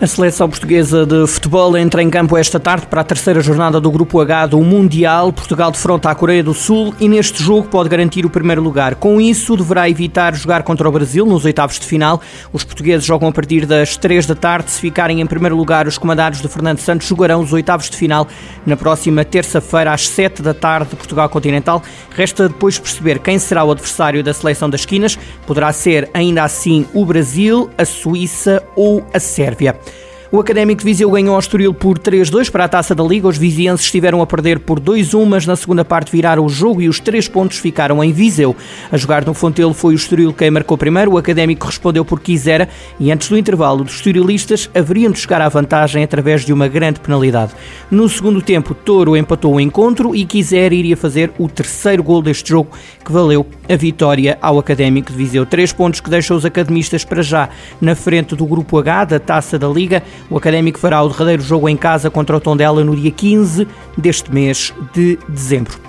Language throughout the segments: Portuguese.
A seleção portuguesa de futebol entra em campo esta tarde para a terceira jornada do Grupo H do Mundial. Portugal defronta a Coreia do Sul e neste jogo pode garantir o primeiro lugar. Com isso, deverá evitar jogar contra o Brasil nos oitavos de final. Os portugueses jogam a partir das três da tarde. Se ficarem em primeiro lugar, os comandados de Fernando Santos jogarão os oitavos de final na próxima terça-feira às sete da tarde de Portugal Continental. Resta depois perceber quem será o adversário da seleção das esquinas. Poderá ser ainda assim o Brasil, a Suíça ou a Sérvia. O Académico de Viseu ganhou ao Estoril por 3-2 para a Taça da Liga. Os vizienses estiveram a perder por 2-1, mas na segunda parte viraram o jogo e os três pontos ficaram em Viseu. A jogar no Fontelo foi o Estoril quem marcou primeiro. O Académico respondeu por quisera e antes do intervalo, os estorilistas haveriam de chegar à vantagem através de uma grande penalidade. No segundo tempo, Toro empatou o encontro e Quisera iria fazer o terceiro gol deste jogo, que valeu a vitória ao Académico de Viseu. Três pontos que deixam os academistas para já na frente do Grupo H da Taça da Liga. O Académico fará o derradeiro jogo em casa contra o Tondela no dia 15 deste mês de dezembro.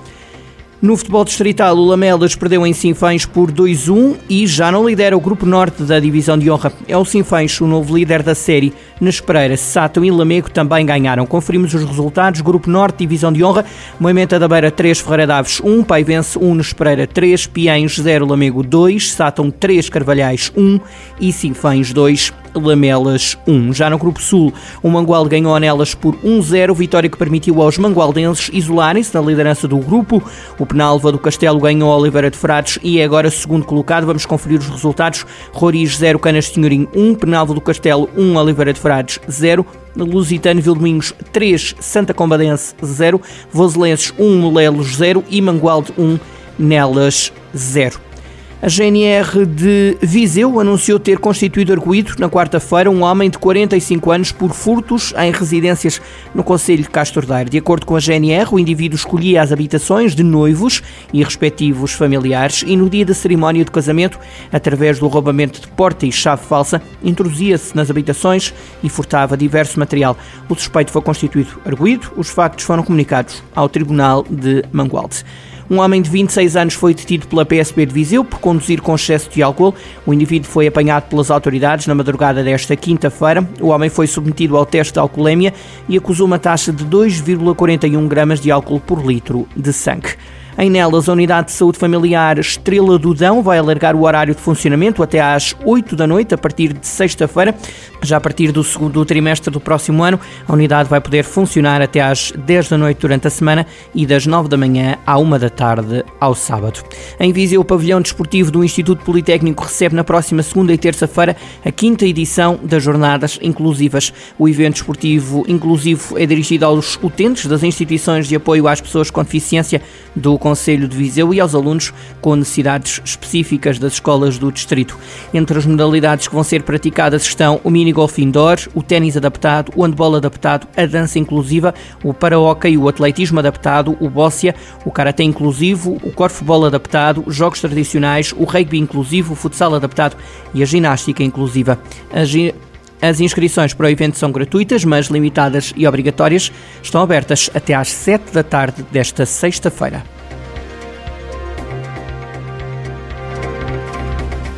No futebol distrital, o Lamelas perdeu em Sinfãs por 2-1 e já não lidera o grupo norte da divisão de honra. É o Sinfãs o novo líder da série. Nas Pereiras, Sátão e Lamego também ganharam. Conferimos os resultados. Grupo norte, divisão de honra. Moimenta da Beira 3, Ferreira Daves 1, Paivense 1, Nespereira 3, Piães 0, Lamego 2, Sátão 3, Carvalhais 1 e Sinfãs 2. Lamelas 1. Já no Grupo Sul, o Mangualde ganhou a Nelas por 1-0, vitória que permitiu aos mangualdenses isolarem-se na liderança do grupo. O Penalva do Castelo ganhou a Oliveira de Frades e é agora segundo colocado. Vamos conferir os resultados. Roriz 0, Canas Senhorim 1, Penalva do Castelo 1, Oliveira de Frades 0. Lusitano Vildomingos 3, Santa Combadense 0, Voselenses 1, Molelos 0 e Mangualde 1, Nelas 0. A GNR de Viseu anunciou ter constituído arguído na quarta-feira um homem de 45 anos por furtos em residências no Conselho de Castro Daire. De acordo com a GNR, o indivíduo escolhia as habitações de noivos e respectivos familiares e no dia da cerimónia de casamento, através do roubamento de porta e chave falsa, introduzia-se nas habitações e furtava diverso material. O suspeito foi constituído arguído. Os factos foram comunicados ao Tribunal de Mangualde. Um homem de 26 anos foi detido pela PSP de Viseu por conduzir com excesso de álcool. O indivíduo foi apanhado pelas autoridades na madrugada desta quinta-feira. O homem foi submetido ao teste de alcoolemia e acusou uma taxa de 2,41 gramas de álcool por litro de sangue. Em Nelas, a Unidade de Saúde Familiar Estrela do Dão vai alargar o horário de funcionamento até às 8 da noite, a partir de sexta-feira. Já a partir do segundo trimestre do próximo ano, a unidade vai poder funcionar até às 10 da noite durante a semana e das 9 da manhã à 1 da tarde ao sábado. Em Viseu, o pavilhão desportivo do Instituto Politécnico recebe na próxima segunda e terça-feira a quinta edição das Jornadas Inclusivas. O evento desportivo inclusivo é dirigido aos utentes das instituições de apoio às pessoas com deficiência do de Viseu e aos alunos com necessidades específicas das escolas do distrito. Entre as modalidades que vão ser praticadas estão o minigolf indoor, o ténis adaptado, o handball adaptado, a dança inclusiva, o para-hockey, o atletismo adaptado, o bóssia, o karatê inclusivo, o corfball adaptado, os jogos tradicionais, o rugby inclusivo, o futsal adaptado e a ginástica inclusiva. As inscrições para o evento são gratuitas, mas limitadas e obrigatórias. Estão abertas até às 7 da tarde desta sexta-feira.